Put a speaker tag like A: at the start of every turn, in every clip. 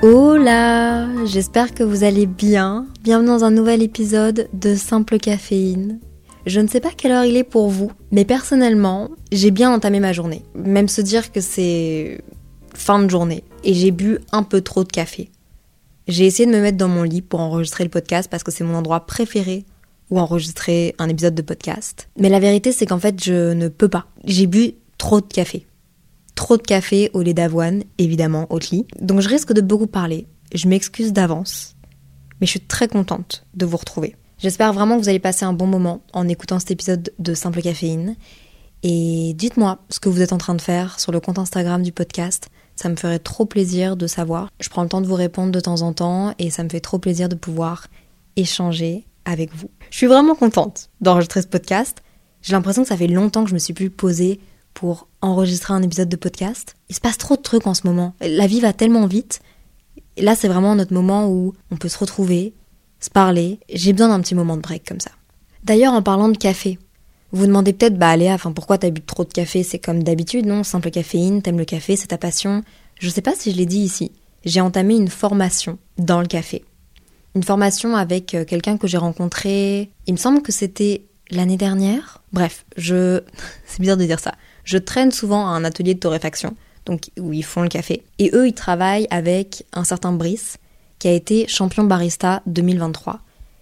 A: Hola, j'espère que vous allez bien. Bienvenue dans un nouvel épisode de Simple Caféine. Je ne sais pas quelle heure il est pour vous, mais personnellement, j'ai bien entamé ma journée. Même se dire que c'est fin de journée et j'ai bu un peu trop de café. J'ai essayé de me mettre dans mon lit pour enregistrer le podcast parce que c'est mon endroit préféré où enregistrer un épisode de podcast. Mais la vérité, c'est qu'en fait, je ne peux pas. J'ai bu trop de café trop de café au lait d'avoine, évidemment, au lit. Donc je risque de beaucoup parler. Je m'excuse d'avance. Mais je suis très contente de vous retrouver. J'espère vraiment que vous allez passer un bon moment en écoutant cet épisode de Simple Caféine. Et dites-moi ce que vous êtes en train de faire sur le compte Instagram du podcast. Ça me ferait trop plaisir de savoir. Je prends le temps de vous répondre de temps en temps et ça me fait trop plaisir de pouvoir échanger avec vous. Je suis vraiment contente d'enregistrer ce podcast. J'ai l'impression que ça fait longtemps que je me suis plus posée pour enregistrer un épisode de podcast. Il se passe trop de trucs en ce moment. La vie va tellement vite. Là, c'est vraiment notre moment où on peut se retrouver, se parler. J'ai besoin d'un petit moment de break comme ça. D'ailleurs, en parlant de café, vous vous demandez peut-être, bah Léa, enfin pourquoi t'as bu trop de café? C'est comme d'habitude, non? Simple caféine, t'aimes le café, c'est ta passion. Je sais pas si je l'ai dit ici. J'ai entamé une formation dans le café. Une formation avec euh, quelqu'un que j'ai rencontré, il me semble que c'était l'année dernière. Bref, je... c'est bizarre de dire ça. Je traîne souvent à un atelier de torréfaction, donc où ils font le café. Et eux, ils travaillent avec un certain Brice, qui a été champion barista 2023.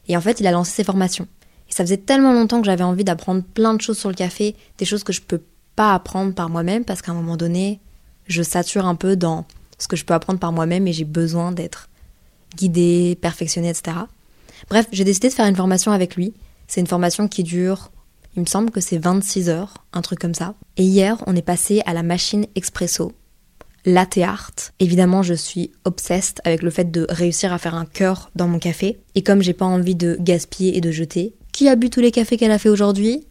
A: Et en fait, il a lancé ses formations. Et ça faisait tellement longtemps que j'avais envie d'apprendre plein de choses sur le café, des choses que je peux pas apprendre par moi-même, parce qu'à un moment donné, je sature un peu dans ce que je peux apprendre par moi-même et j'ai besoin d'être guidée, perfectionnée, etc. Bref, j'ai décidé de faire une formation avec lui. C'est une formation qui dure il me semble que c'est 26 heures, un truc comme ça. Et hier, on est passé à la machine expresso, latte art. Évidemment, je suis obsessed avec le fait de réussir à faire un cœur dans mon café. Et comme j'ai pas envie de gaspiller et de jeter, qui a bu tous les cafés qu'elle a fait aujourd'hui?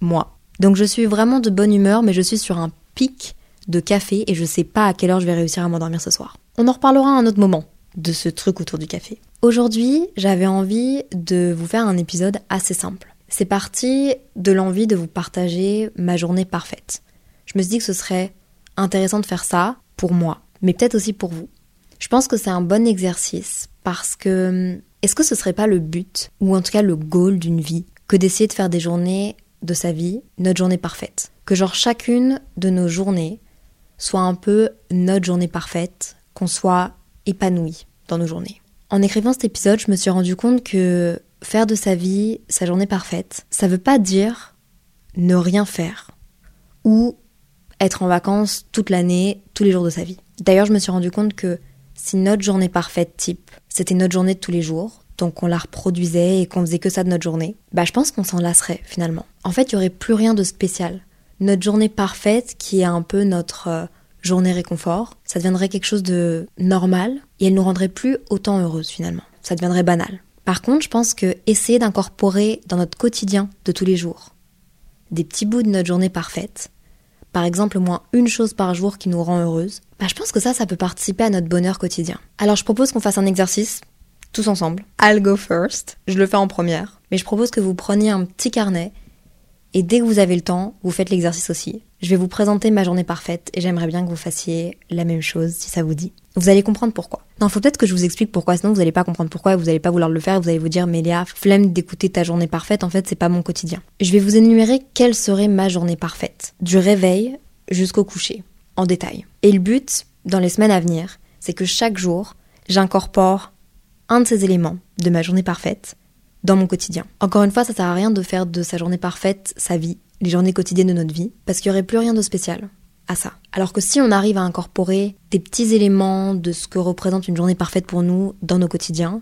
A: Moi. Donc je suis vraiment de bonne humeur, mais je suis sur un pic de café et je sais pas à quelle heure je vais réussir à m'endormir ce soir. On en reparlera à un autre moment de ce truc autour du café. Aujourd'hui, j'avais envie de vous faire un épisode assez simple. C'est parti de l'envie de vous partager ma journée parfaite. Je me suis dit que ce serait intéressant de faire ça pour moi, mais peut-être aussi pour vous. Je pense que c'est un bon exercice parce que est-ce que ce serait pas le but, ou en tout cas le goal d'une vie, que d'essayer de faire des journées de sa vie notre journée parfaite? Que genre chacune de nos journées soit un peu notre journée parfaite, qu'on soit épanoui dans nos journées. En écrivant cet épisode, je me suis rendu compte que faire de sa vie sa journée parfaite, ça veut pas dire ne rien faire ou être en vacances toute l'année, tous les jours de sa vie. D'ailleurs, je me suis rendu compte que si notre journée parfaite type, c'était notre journée de tous les jours, donc on la reproduisait et qu'on faisait que ça de notre journée, bah je pense qu'on s'en lasserait finalement. En fait, il y aurait plus rien de spécial. Notre journée parfaite qui est un peu notre euh, journée réconfort, ça deviendrait quelque chose de normal et elle nous rendrait plus autant heureuse finalement. Ça deviendrait banal. Par contre, je pense que essayer d'incorporer dans notre quotidien de tous les jours des petits bouts de notre journée parfaite, par exemple au moins une chose par jour qui nous rend heureuse, bah je pense que ça, ça peut participer à notre bonheur quotidien. Alors je propose qu'on fasse un exercice, tous ensemble. I'll go first, je le fais en première, mais je propose que vous preniez un petit carnet et dès que vous avez le temps, vous faites l'exercice aussi. Je vais vous présenter ma journée parfaite et j'aimerais bien que vous fassiez la même chose si ça vous dit. Vous allez comprendre pourquoi. Non, faut peut-être que je vous explique pourquoi, sinon vous n'allez pas comprendre pourquoi vous n'allez pas vouloir le faire vous allez vous dire, mais Léa, flemme d'écouter ta journée parfaite, en fait, c'est pas mon quotidien. Je vais vous énumérer quelle serait ma journée parfaite. Du réveil jusqu'au coucher, en détail. Et le but, dans les semaines à venir, c'est que chaque jour, j'incorpore un de ces éléments de ma journée parfaite dans mon quotidien. Encore une fois, ça sert à rien de faire de sa journée parfaite sa vie, les journées quotidiennes de notre vie, parce qu'il n'y aurait plus rien de spécial Alors que si on arrive à incorporer des petits éléments de ce que représente une journée parfaite pour nous dans nos quotidiens,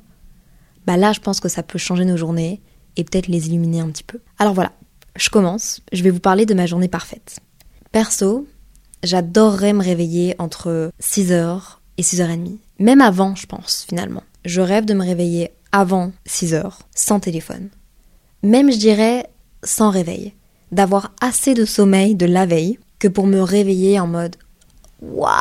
A: bah là je pense que ça peut changer nos journées et peut-être les illuminer un petit peu. Alors voilà, je commence, je vais vous parler de ma journée parfaite. Perso, j'adorerais me réveiller entre 6h et 6h30. Même avant, je pense, finalement. Je rêve de me réveiller avant 6 heures, sans téléphone. Même je dirais sans réveil. D'avoir assez de sommeil de la veille que pour me réveiller en mode Waouh,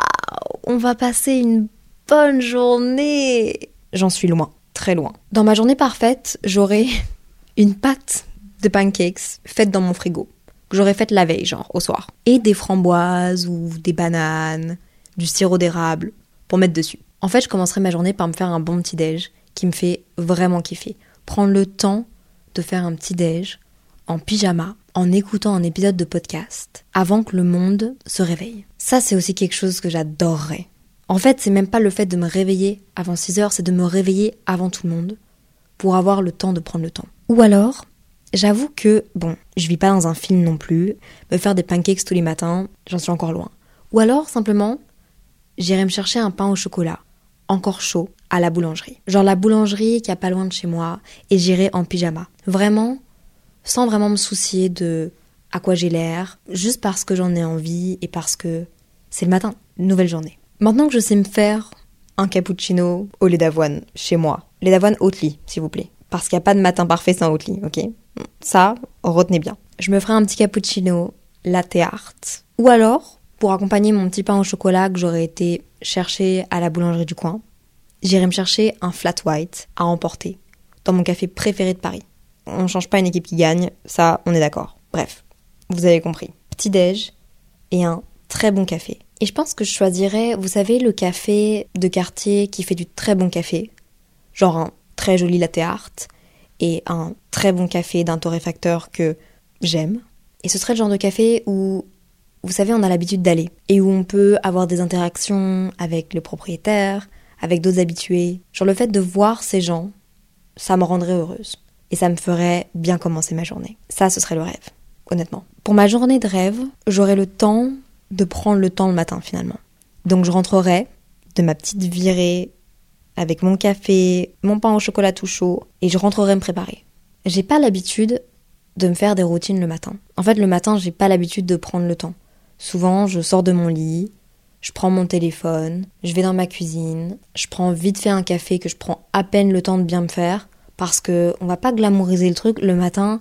A: on va passer une bonne journée. J'en suis loin, très loin. Dans ma journée parfaite, j'aurai une pâte de pancakes faite dans mon frigo, que j'aurais faite la veille, genre au soir. Et des framboises ou des bananes, du sirop d'érable pour mettre dessus. En fait, je commencerai ma journée par me faire un bon petit déj qui me fait vraiment kiffer. Prendre le temps de faire un petit déj en pyjama en écoutant un épisode de podcast avant que le monde se réveille. Ça, c'est aussi quelque chose que j'adorerais. En fait, c'est même pas le fait de me réveiller avant 6 heures, c'est de me réveiller avant tout le monde pour avoir le temps de prendre le temps. Ou alors, j'avoue que, bon, je vis pas dans un film non plus, me faire des pancakes tous les matins, j'en suis encore loin. Ou alors, simplement, j'irai me chercher un pain au chocolat, encore chaud, à la boulangerie. Genre la boulangerie qui a pas loin de chez moi, et j'irai en pyjama. Vraiment, sans vraiment me soucier de à quoi j'ai l'air, juste parce que j'en ai envie et parce que c'est le matin, nouvelle journée. Maintenant que je sais me faire un cappuccino au lait d'avoine chez moi, lait d'avoine Oatly, s'il vous plaît. Parce qu'il n'y a pas de matin parfait sans Oatly, ok? Ça, retenez bien. Je me ferai un petit cappuccino latte art. Ou alors, pour accompagner mon petit pain au chocolat que j'aurais été chercher à la boulangerie du coin, j'irai me chercher un flat white à emporter dans mon café préféré de Paris. On change pas une équipe qui gagne, ça, on est d'accord. Bref, vous avez compris. Petit déj et un très bon café. Et je pense que je choisirais, vous savez, le café de quartier qui fait du très bon café, genre un très joli latte art et un très bon café d'un torréfacteur que j'aime. Et ce serait le genre de café où, vous savez, on a l'habitude d'aller et où on peut avoir des interactions avec le propriétaire, avec d'autres habitués. Genre le fait de voir ces gens, ça me rendrait heureuse. Et ça me ferait bien commencer ma journée. Ça, ce serait le rêve, honnêtement. Pour ma journée de rêve, j'aurai le temps de prendre le temps le matin finalement. Donc je rentrerai de ma petite virée avec mon café, mon pain au chocolat tout chaud, et je rentrerai me préparer. J'ai pas l'habitude de me faire des routines le matin. En fait, le matin, j'ai pas l'habitude de prendre le temps. Souvent, je sors de mon lit, je prends mon téléphone, je vais dans ma cuisine, je prends vite fait un café que je prends à peine le temps de bien me faire, parce que on va pas glamouriser le truc. Le matin,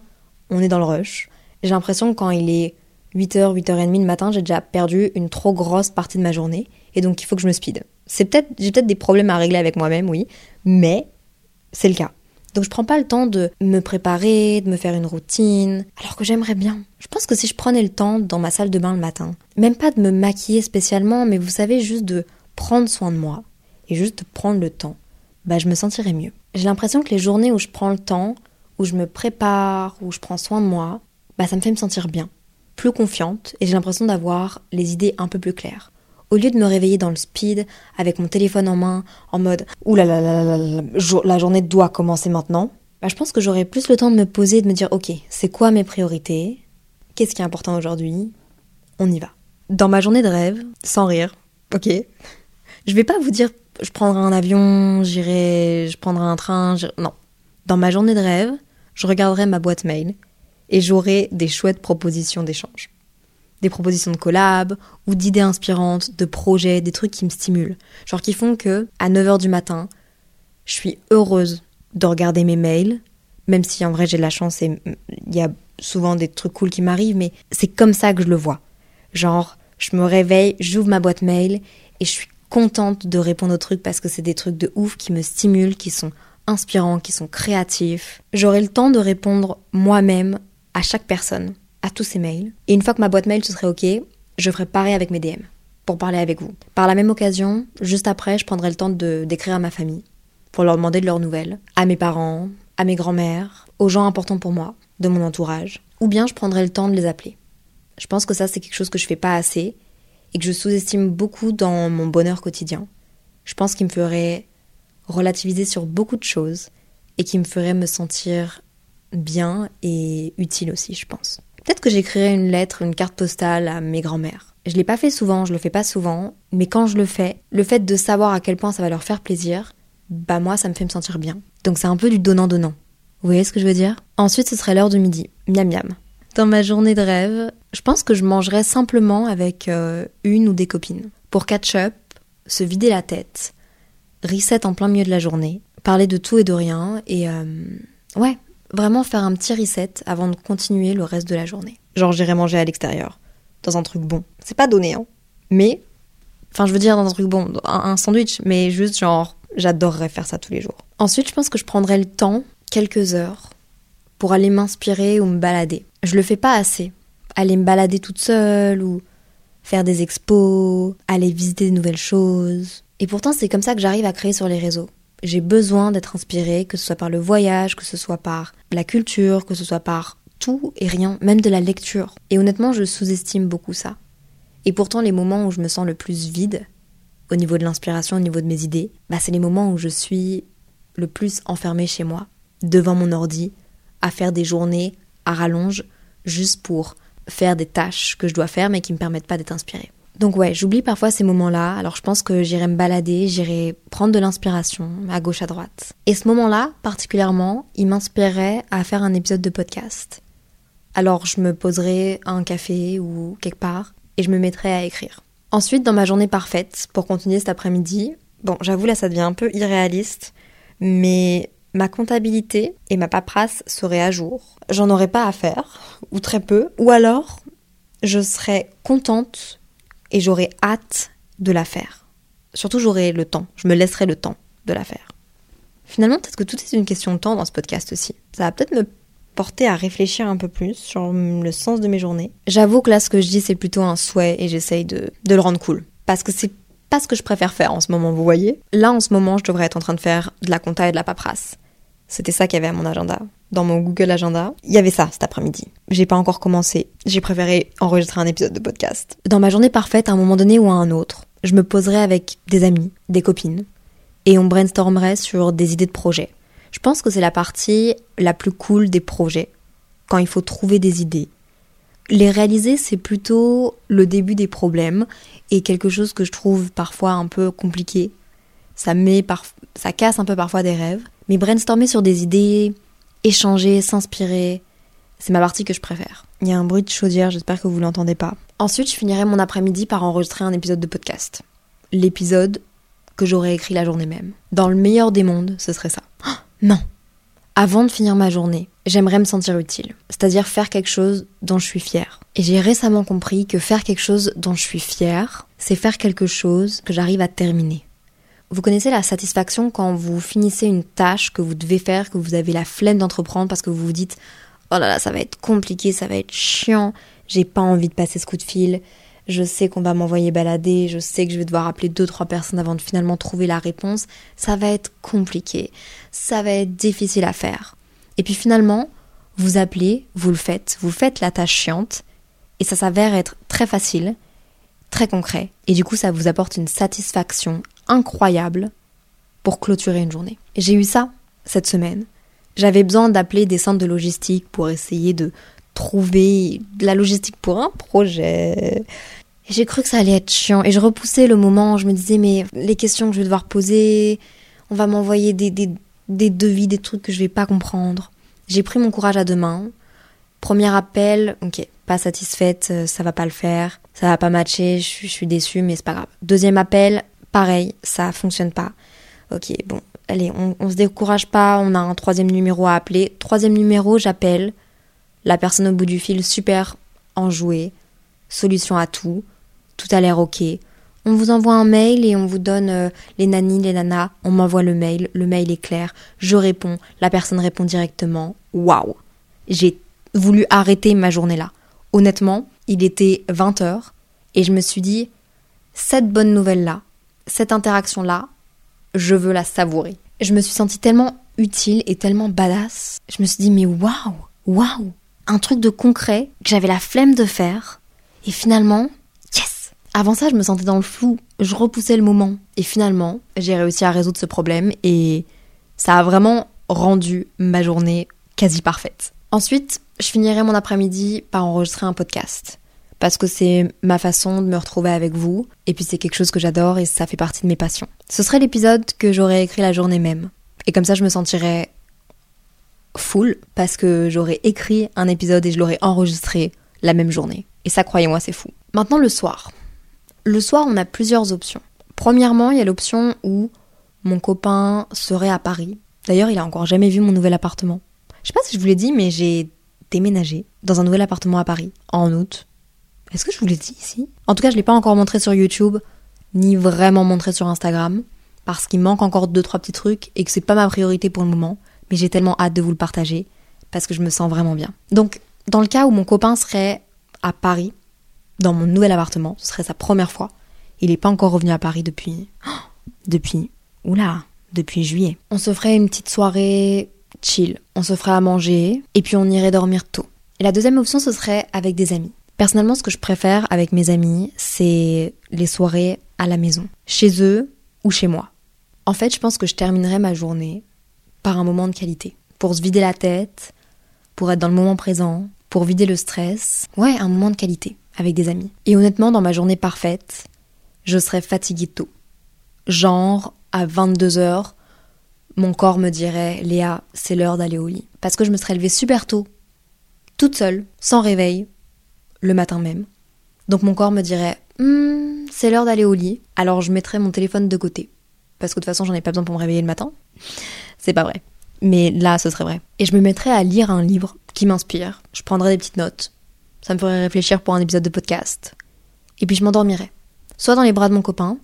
A: on est dans le rush. J'ai l'impression que quand il est 8h, 8h30 le matin, j'ai déjà perdu une trop grosse partie de ma journée, et donc il faut que je me speed. C'est peut-être, j'ai peut-être des problèmes à régler avec moi-même, oui, mais c'est le cas. Donc je prends pas le temps de me préparer, de me faire une routine, alors que j'aimerais bien. Je pense que si je prenais le temps dans ma salle de bain le matin, même pas de me maquiller spécialement, mais vous savez, juste de prendre soin de moi, et juste de prendre le temps, bah je me sentirais mieux. J'ai l'impression que les journées où je prends le temps, où je me prépare, où je prends soin de moi, bah ça me fait me sentir bien, plus confiante, et j'ai l'impression d'avoir les idées un peu plus claires. Au lieu de me réveiller dans le speed, avec mon téléphone en main, en mode Ouh là là là là la journée doit commencer maintenant, bah, je pense que j'aurai plus le temps de me poser et de me dire Ok, c'est quoi mes priorités? Qu'est-ce qui est important aujourd'hui? On y va. Dans ma journée de rêve, sans rire, ok Je vais pas vous dire je prendrai un avion, j'irai, je prendrai un train, non. Dans ma journée de rêve, je regarderai ma boîte mail et j'aurai des chouettes propositions d'échange des propositions de collab ou d'idées inspirantes, de projets, des trucs qui me stimulent. Genre qui font que, à 9h du matin, je suis heureuse de regarder mes mails, même si en vrai j'ai de la chance et il y a souvent des trucs cool qui m'arrivent, mais c'est comme ça que je le vois. Genre, je me réveille, j'ouvre ma boîte mail et je suis contente de répondre aux trucs parce que c'est des trucs de ouf qui me stimulent, qui sont inspirants, qui sont créatifs. J'aurai le temps de répondre moi-même à chaque personne à tous ces mails. Et une fois que ma boîte mail ce serait OK, je ferai pareil avec mes DM pour parler avec vous. Par la même occasion, juste après, je prendrai le temps de d'écrire à ma famille pour leur demander de leurs nouvelles, à mes parents, à mes grands-mères, aux gens importants pour moi, de mon entourage, ou bien je prendrai le temps de les appeler. Je pense que ça c'est quelque chose que je fais pas assez et que je sous-estime beaucoup dans mon bonheur quotidien. Je pense qu'il me ferait relativiser sur beaucoup de choses et qui me ferait me sentir bien et utile aussi, je pense. Peut-être que j'écrirai une lettre, une carte postale à mes grands-mères. Je l'ai pas fait souvent, je le fais pas souvent, mais quand je le fais, le fait de savoir à quel point ça va leur faire plaisir, bah moi ça me fait me sentir bien. Donc c'est un peu du donnant-donnant. Vous voyez ce que je veux dire? Ensuite ce serait l'heure de midi. Miam miam. Dans ma journée de rêve, je pense que je mangerais simplement avec euh, une ou des copines. Pour catch up, se vider la tête, reset en plein milieu de la journée, parler de tout et de rien, et euh, ouais, Vraiment faire un petit reset avant de continuer le reste de la journée. Genre j'irai manger à l'extérieur, dans un truc bon. C'est pas donné, hein. Mais, enfin je veux dire dans un truc bon, un, sandwich, mais juste genre j'adorerais faire ça tous les jours. Ensuite je pense que je prendrais le temps, quelques heures, pour aller m'inspirer ou me balader. Je le fais pas assez. Aller me balader toute seule ou faire des expos, aller visiter de nouvelles choses. Et pourtant, c'est comme ça que j'arrive à créer sur les réseaux. J'ai besoin d'être inspirée, que ce soit par le voyage, que ce soit par la culture, que ce soit par tout et rien, même de la lecture. Et honnêtement, je sous-estime beaucoup ça. Et pourtant, les moments où je me sens le plus vide, au niveau de l'inspiration, au niveau de mes idées, bah, c'est les moments où je suis le plus enfermée chez moi, devant mon ordi, à faire des journées à rallonge, juste pour faire des tâches que je dois faire mais qui me permettent pas d'être inspirée. Donc ouais, j'oublie parfois ces moments-là, alors je pense que j'irai me balader, j'irai prendre de l'inspiration à gauche à droite. Et ce moment-là, particulièrement, il m'inspirait à faire un épisode de podcast. Alors je me poserai à un café ou quelque part et je me mettrai à écrire. Ensuite, dans ma journée parfaite, pour continuer cet après-midi, bon, j'avoue là ça devient un peu irréaliste, mais ma comptabilité et ma paperasse seraient à jour. J'en aurais pas à faire, ou très peu, ou alors je serais contente et j'aurais hâte de la faire. Surtout j'aurais le temps, je me laisserai le temps de la faire. Finalement, peut-être que tout est une question de temps dans ce podcast aussi. Ça va peut-être me porter à réfléchir un peu plus sur le sens de mes journées. J'avoue que là, ce que je dis, c'est plutôt un souhait et j'essaye de, de le rendre cool. Parce que c'est pas ce que je préfère faire en ce moment, vous voyez. Là, en ce moment, je devrais être en train de faire de la compta et de la paperasse. C'était ça qu'il y avait à mon agenda. Dans mon Google Agenda, il y avait ça cet après-midi. J'ai pas encore commencé. J'ai préféré enregistrer un épisode de podcast. Dans ma journée parfaite, à un moment donné ou à un autre, je me poserais avec des amis, des copines, et on brainstormerait sur des idées de projets. Je pense que c'est la partie la plus cool des projets, quand il faut trouver des idées. Les réaliser, c'est plutôt le début des problèmes et quelque chose que je trouve parfois un peu compliqué. Ça met ça casse un peu parfois des rêves. Mais brainstormer sur des idées, échanger, s'inspirer, c'est ma partie que je préfère. Il y a un bruit de chaudière, j'espère que vous l'entendez pas. Ensuite, je finirai mon après-midi par enregistrer un épisode de podcast. L'épisode que j'aurais écrit la journée même. Dans le meilleur des mondes, ce serait ça. Oh, non Avant de finir ma journée, j'aimerais me sentir utile, c'est-à-dire faire quelque chose dont je suis fière. Et j'ai récemment compris que faire quelque chose dont je suis fière, c'est faire quelque chose que j'arrive à terminer. Vous connaissez la satisfaction quand vous finissez une tâche que vous devez faire, que vous avez la flemme d'entreprendre parce que vous vous dites Oh là là, ça va être compliqué, ça va être chiant, j'ai pas envie de passer ce coup de fil, je sais qu'on va m'envoyer balader, je sais que je vais devoir appeler deux trois personnes avant de finalement trouver la réponse, ça va être compliqué, ça va être difficile à faire. Et puis finalement, vous appelez, vous le faites, vous faites la tâche chiante, et ça s'avère être très facile, très concret, et du coup ça vous apporte une satisfaction incroyable pour clôturer une journée. J'ai eu ça cette semaine. J'avais besoin d'appeler des centres de logistique pour essayer de trouver de la logistique pour un projet. j'ai cru que ça allait être chiant. Et je repoussais le moment, je me disais, mais les questions que je vais devoir poser, on va m'envoyer des, des, devis, des trucs que je vais pas comprendre. J'ai pris mon courage à deux mains. Premier appel, ok, pas satisfaite, euh, ça va pas le faire, ça va pas matcher, je, je suis déçue, mais c'est pas grave. Deuxième appel, pareil, ça fonctionne pas. Ok, bon, allez, on, on se décourage pas, on a un troisième numéro à appeler. Troisième numéro, j'appelle la personne au bout du fil, super enjouée, solution à tout, tout a l'air ok. On vous envoie un mail et on vous donne euh, les nannies, les nanas, on m'envoie le mail, le mail est clair, je réponds, la personne répond directement. Waouh J'ai voulu arrêter ma journée là. Honnêtement, il était 20h et je me suis dit, cette bonne nouvelle là, cette interaction-là, je veux la savourer. Je me suis sentie tellement utile et tellement badass. Je me suis dit, mais waouh, waouh, un truc de concret que j'avais la flemme de faire. Et finalement, yes Avant ça, je me sentais dans le flou. Je repoussais le moment. Et finalement, j'ai réussi à résoudre ce problème et ça a vraiment rendu ma journée quasi parfaite. Ensuite, je finirai mon après-midi par enregistrer un podcast parce que c'est ma façon de me retrouver avec vous, et puis c'est quelque chose que j'adore et ça fait partie de mes passions. Ce serait l'épisode que j'aurais écrit la journée même, et comme ça je me sentirais full, parce que j'aurais écrit un épisode et je l'aurais enregistré la même journée. Et ça, croyez-moi, c'est fou. Maintenant, le soir. Le soir, on a plusieurs options. Premièrement, il y a l'option où mon copain serait à Paris. D'ailleurs, il a encore jamais vu mon nouvel appartement. Je sais pas si je vous l'ai dit, mais j'ai déménagé dans un nouvel appartement à Paris en août. Est-ce que je vous l'ai dit ici? En tout cas, je l'ai pas encore montré sur YouTube, ni vraiment montré sur Instagram, parce qu'il manque encore deux trois petits trucs et que c'est pas ma priorité pour le moment. Mais j'ai tellement hâte de vous le partager parce que je me sens vraiment bien. Donc, dans le cas où mon copain serait à Paris, dans mon nouvel appartement. Ce serait sa première fois. Il n'est pas encore revenu à Paris depuis. depuis. Oula, depuis juillet. On se ferait une petite soirée chill. On se ferait à manger et puis on irait dormir tôt. Et la deuxième option, ce serait avec des amis. Personnellement, ce que je préfère avec mes amis, c'est les soirées à la maison, chez eux ou chez moi. En fait, je pense que je terminerai ma journée par un moment de qualité, pour se vider la tête, pour être dans le moment présent, pour vider le stress. Ouais, un moment de qualité avec des amis. Et honnêtement, dans ma journée parfaite, je serais fatiguée tôt. Genre, à 22h, mon corps me dirait Léa, c'est l'heure d'aller au lit. Parce que je me serais levée super tôt, toute seule, sans réveil, le matin même. Donc mon corps me dirait hmm, c'est l'heure d'aller au lit. Alors je mettrais mon téléphone de côté. Parce que de toute façon, j'en ai pas besoin pour me réveiller le matin. C'est pas vrai. Mais là, ce serait vrai. Et je me mettrais à lire un livre qui m'inspire. Je prendrais des petites notes. Ça me ferait réfléchir pour un épisode de podcast. Et puis je m'endormirais. Soit dans les bras de mon copain,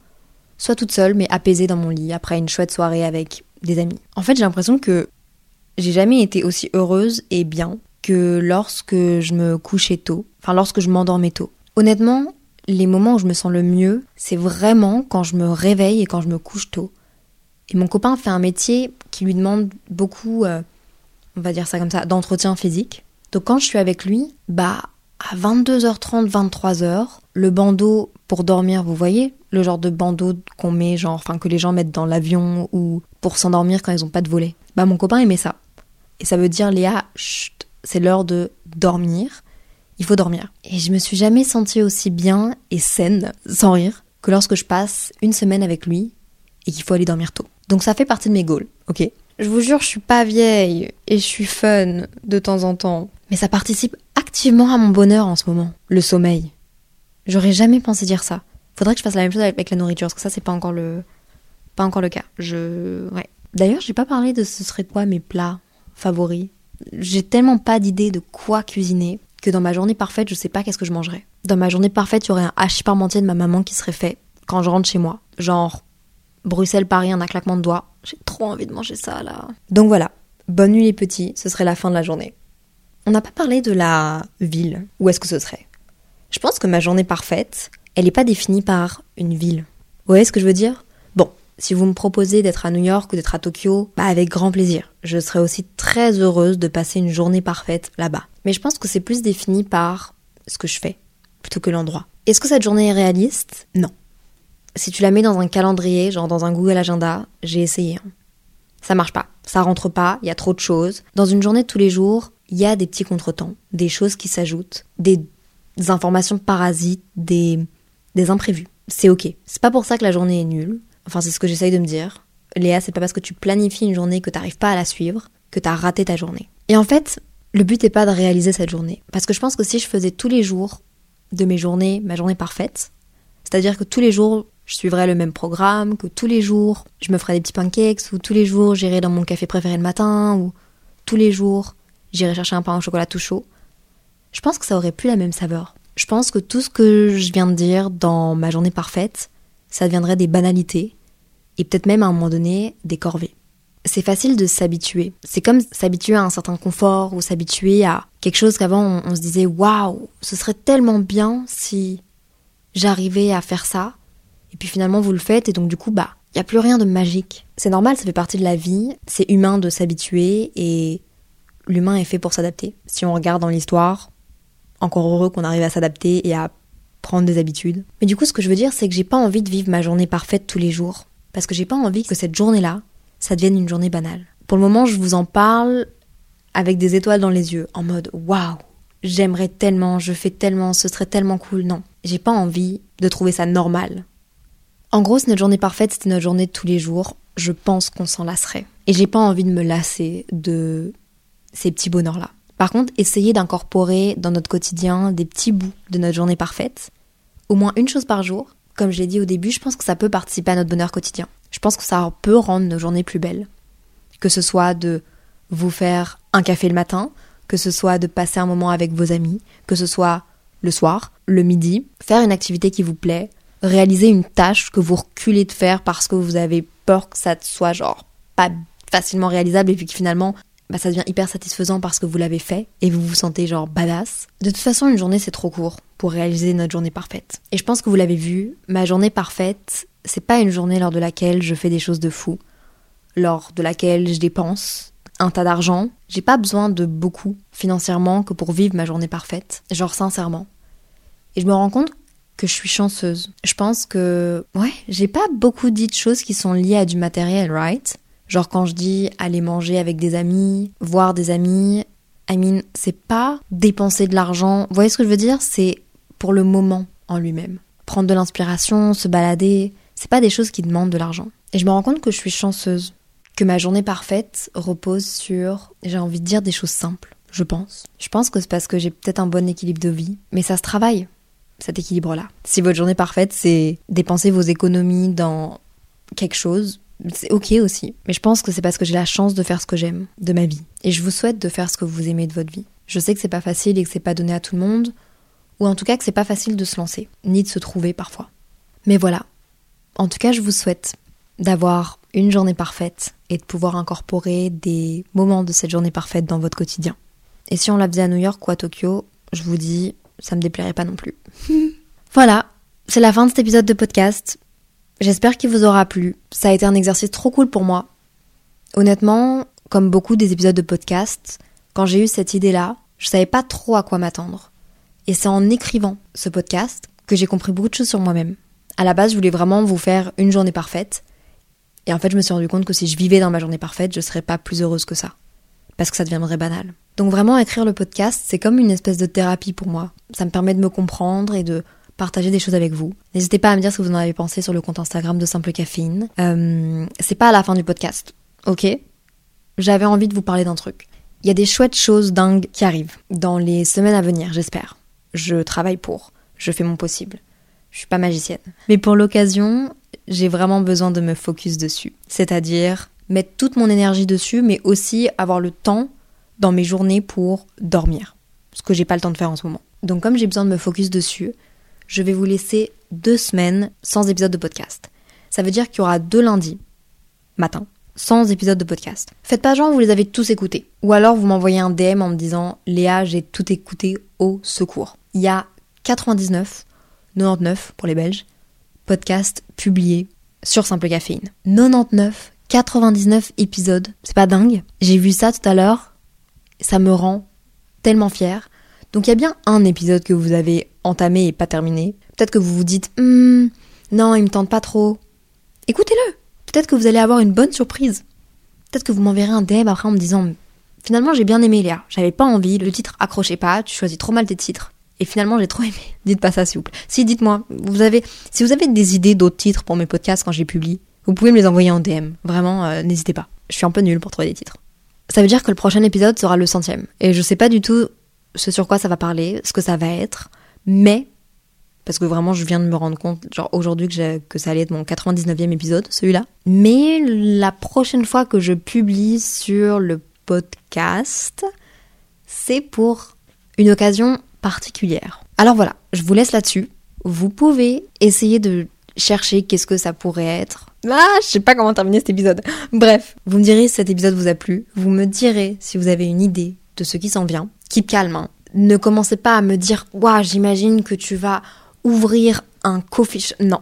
A: soit toute seule, mais apaisée dans mon lit après une chouette soirée avec des amis. En fait, j'ai l'impression que j'ai jamais été aussi heureuse et bien que lorsque je me couchais tôt, enfin lorsque je m'endormais tôt. Honnêtement, les moments où je me sens le mieux, c'est vraiment quand je me réveille et quand je me couche tôt. Et mon copain fait un métier qui lui demande beaucoup, euh, on va dire ça comme ça, d'entretien physique. Donc quand je suis avec lui, bah à 22h30, 23h, le bandeau pour dormir, vous voyez Le genre de bandeau qu'on met, genre, enfin que les gens mettent dans l'avion ou pour s'endormir quand ils n'ont pas de volet. Bah mon copain aimait ça. Et ça veut dire Léa, c'est l'heure de dormir. Il faut dormir. Et je me suis jamais sentie aussi bien et saine, sans rire, que lorsque je passe une semaine avec lui et qu'il faut aller dormir tôt. Donc ça fait partie de mes goals, ok? Je vous jure, je suis pas vieille et je suis fun de temps en temps. Mais ça participe activement à mon bonheur en ce moment, le sommeil. J'aurais jamais pensé dire ça. Faudrait que je fasse la même chose avec la nourriture, parce que ça, c'est pas encore le, pas encore le cas. Je, ouais. D'ailleurs, j'ai pas parlé de ce serait quoi mes plats favoris. J'ai tellement pas d'idée de quoi cuisiner que dans ma journée parfaite, je sais pas qu'est-ce que je mangerais. Dans ma journée parfaite, il y aurait un hachis parmentier de ma maman qui serait fait quand je rentre chez moi. Genre, Bruxelles-Paris en un claquement de doigts. J'ai trop envie de manger ça là. Donc voilà. Bonne nuit les petits, ce serait la fin de la journée. On n'a pas parlé de la ville. Où est-ce que ce serait? Je pense que ma journée parfaite, elle n'est pas définie par une ville. Vous voyez ce que je veux dire? Bon, si vous me proposez d'être à New York ou d'être à Tokyo, bah avec grand plaisir. Je serais aussi très heureuse de passer une journée parfaite là-bas. Mais je pense que c'est plus défini par ce que je fais, plutôt que l'endroit. Est-ce que cette journée est réaliste? Non. Si tu la mets dans un calendrier, genre dans un Google Agenda, j'ai essayé. Hein. Ça marche pas, ça rentre pas, il y a trop de choses. Dans une journée de tous les jours, il y a des petits contretemps, des choses qui s'ajoutent, des, informations parasites, des, imprévus. C'est ok. C'est pas pour ça que la journée est nulle. Enfin, c'est ce que j'essaye de me dire. Léa, c'est pas parce que tu planifies une journée que t'arrives pas à la suivre que t'as raté ta journée. Et en fait, le but est pas de réaliser cette journée. Parce que je pense que si je faisais tous les jours de mes journées, ma journée parfaite, c'est-à-dire que tous les jours, je suivrais le même programme, que tous les jours, je me ferais des petits pancakes, ou tous les jours, j'irais dans mon café préféré le matin, ou tous les jours, j'irai chercher un pain au chocolat tout chaud, je pense que ça aurait plus la même saveur. Je pense que tout ce que je viens de dire dans ma journée parfaite, ça deviendrait des banalités et peut-être même à un moment donné des corvées. C'est facile de s'habituer. C'est comme s'habituer à un certain confort ou s'habituer à quelque chose qu'avant on, se disait waouh, ce serait tellement bien si j'arrivais à faire ça. Et puis finalement vous le faites et donc du coup bah il y a plus rien de magique. C'est normal, ça fait partie de la vie, c'est humain de s'habituer et l'humain est fait pour s'adapter. Si on regarde dans l'histoire, encore heureux qu'on arrive à s'adapter et à prendre des habitudes. Mais du coup, ce que je veux dire, c'est que j'ai pas envie de vivre ma journée parfaite tous les jours. Parce que j'ai pas envie que cette journée-là, ça devienne une journée banale. Pour le moment, je vous en parle avec des étoiles dans les yeux, en mode waouh, j'aimerais tellement, je fais tellement, ce serait tellement cool. Non, j'ai pas envie de trouver ça normal. En gros, si notre journée parfaite, c'était notre journée de tous les jours, je pense qu'on s'en lasserait. Et j'ai pas envie de me lasser de ces petits bonheurs-là. Par contre, essayez d'incorporer dans notre quotidien des petits bouts de notre journée parfaite, au moins une chose par jour. Comme je l'ai dit au début, je pense que ça peut participer à notre bonheur quotidien. Je pense que ça peut rendre nos journées plus belles. Que ce soit de vous faire un café le matin, que ce soit de passer un moment avec vos amis, que ce soit le soir, le midi, faire une activité qui vous plaît, réaliser une tâche que vous reculez de faire parce que vous avez peur que ça soit genre pas facilement réalisable et puis que finalement bah ça devient hyper satisfaisant parce que vous l'avez fait et vous vous sentez genre badass. De toute façon, une journée c'est trop court pour réaliser notre journée parfaite. Et je pense que vous l'avez vu, ma journée parfaite, c'est pas une journée lors de laquelle je fais des choses de fou, lors de laquelle je dépense un tas d'argent. J'ai pas besoin de beaucoup financièrement que pour vivre ma journée parfaite, genre sincèrement. Et je me rends compte que je suis chanceuse. Je pense que, ouais, j'ai pas beaucoup dit de choses qui sont liées à du matériel, right? Genre quand je dis aller manger avec des amis, voir des amis, I mean, c'est pas dépenser de l'argent. Vous voyez ce que je veux dire? C'est pour le moment en lui-même. Prendre de l'inspiration, se balader, c'est pas des choses qui demandent de l'argent. Et je me rends compte que je suis chanceuse. Que ma journée parfaite repose sur, j'ai envie de dire, des choses simples, je pense. Je pense que c'est parce que j'ai peut-être un bon équilibre de vie, mais ça se travaille, cet équilibre-là. Si votre journée parfaite, c'est dépenser vos économies dans quelque chose, c'est ok aussi. Mais je pense que c'est parce que j'ai la chance de faire ce que j'aime de ma vie. Et je vous souhaite de faire ce que vous aimez de votre vie. Je sais que c'est pas facile et que c'est pas donné à tout le monde, ou en tout cas que c'est pas facile de se lancer, ni de se trouver parfois. Mais voilà. En tout cas, je vous souhaite d'avoir une journée parfaite et de pouvoir incorporer des moments de cette journée parfaite dans votre quotidien. Et si on la faisait à New York ou à Tokyo, je vous dis, ça me déplairait pas non plus. voilà, c'est la fin de cet épisode de podcast. J'espère qu'il vous aura plu. Ça a été un exercice trop cool pour moi. Honnêtement, comme beaucoup des épisodes de podcast, quand j'ai eu cette idée-là, je savais pas trop à quoi m'attendre. Et c'est en écrivant ce podcast que j'ai compris beaucoup de choses sur moi-même. À la base, je voulais vraiment vous faire une journée parfaite. Et en fait, je me suis rendu compte que si je vivais dans ma journée parfaite, je serais pas plus heureuse que ça. Parce que ça deviendrait banal. Donc vraiment, écrire le podcast, c'est comme une espèce de thérapie pour moi. Ça me permet de me comprendre et de partager des choses avec vous. N'hésitez pas à me dire ce que vous en avez pensé sur le compte Instagram de Simple Caféine. Euh, c'est pas à la fin du podcast, ok? J'avais envie de vous parler d'un truc. Il y a des chouettes choses dingues qui arrivent dans les semaines à venir, j'espère. Je travaille pour. Je fais mon possible. Je suis pas magicienne. Mais pour l'occasion, j'ai vraiment besoin de me focus dessus. C'est-à-dire mettre toute mon énergie dessus, mais aussi avoir le temps dans mes journées pour dormir. Ce que j'ai pas le temps de faire en ce moment. Donc comme j'ai besoin de me focus dessus, je vais vous laisser deux semaines sans épisode de podcast. Ça veut dire qu'il y aura deux lundis matin sans épisode de podcast. Faites pas genre vous les avez tous écoutés. Ou alors vous m'envoyez un DM en me disant Léa, j'ai tout écouté au secours. Il y a 99, 99 pour les Belges, podcasts publiés sur Simple Caféine. 99, 99 épisodes. C'est pas dingue. J'ai vu ça tout à l'heure. Ça me rend tellement fière. Donc il y a bien un épisode que vous avez entamé et pas terminé. Peut-être que vous vous dites hmm, non, il me tente pas trop. Écoutez-le. Peut-être que vous allez avoir une bonne surprise. Peut-être que vous m'enverrez un DM après en me disant finalement j'ai bien aimé Léa. J'avais pas envie, le titre accrochait pas, tu choisis trop mal tes titres. Et finalement, j'ai trop aimé. Dites pas ça, s'il vous plaît. Si, dites-moi. Vous avez, si vous avez des idées d'autres titres pour mes podcasts quand j'ai publié, vous pouvez me les envoyer en DM. Vraiment, euh, n'hésitez pas. Je suis un peu nulle pour trouver des titres. Ça veut dire que le prochain épisode sera le centième. Et je sais pas du tout ce sur quoi ça va parler, ce que ça va être, mais parce que vraiment je viens de me rendre compte, genre aujourd'hui que, que ça allait être mon 99e épisode, celui-là. Mais la prochaine fois que je publie sur le podcast, c'est pour une occasion particulière. Alors voilà, je vous laisse là-dessus. Vous pouvez essayer de chercher qu'est-ce que ça pourrait être. Ah, je sais pas comment terminer cet épisode. Bref, vous me direz si cet épisode vous a plu. Vous me direz si vous avez une idée de ce qui s'en vient. Keep calme. Hein. Ne commencez pas à me dire, waouh, j'imagine que tu vas ouvrir un coffee. Non.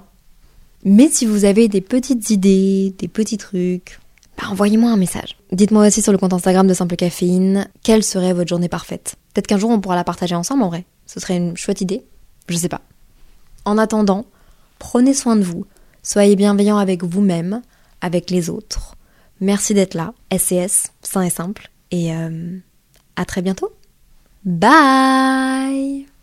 A: Mais si vous avez des petites idées, des petits trucs, bah envoyez-moi un message. Dites-moi aussi sur le compte Instagram de Simple Caféine quelle serait votre journée parfaite. Peut-être qu'un jour on pourra la partager ensemble en vrai. Ce serait une chouette idée. Je sais pas. En attendant, prenez soin de vous. Soyez bienveillants avec vous-même, avec les autres. Merci d'être là. SCS, sain et simple. Et euh, à très bientôt. Bye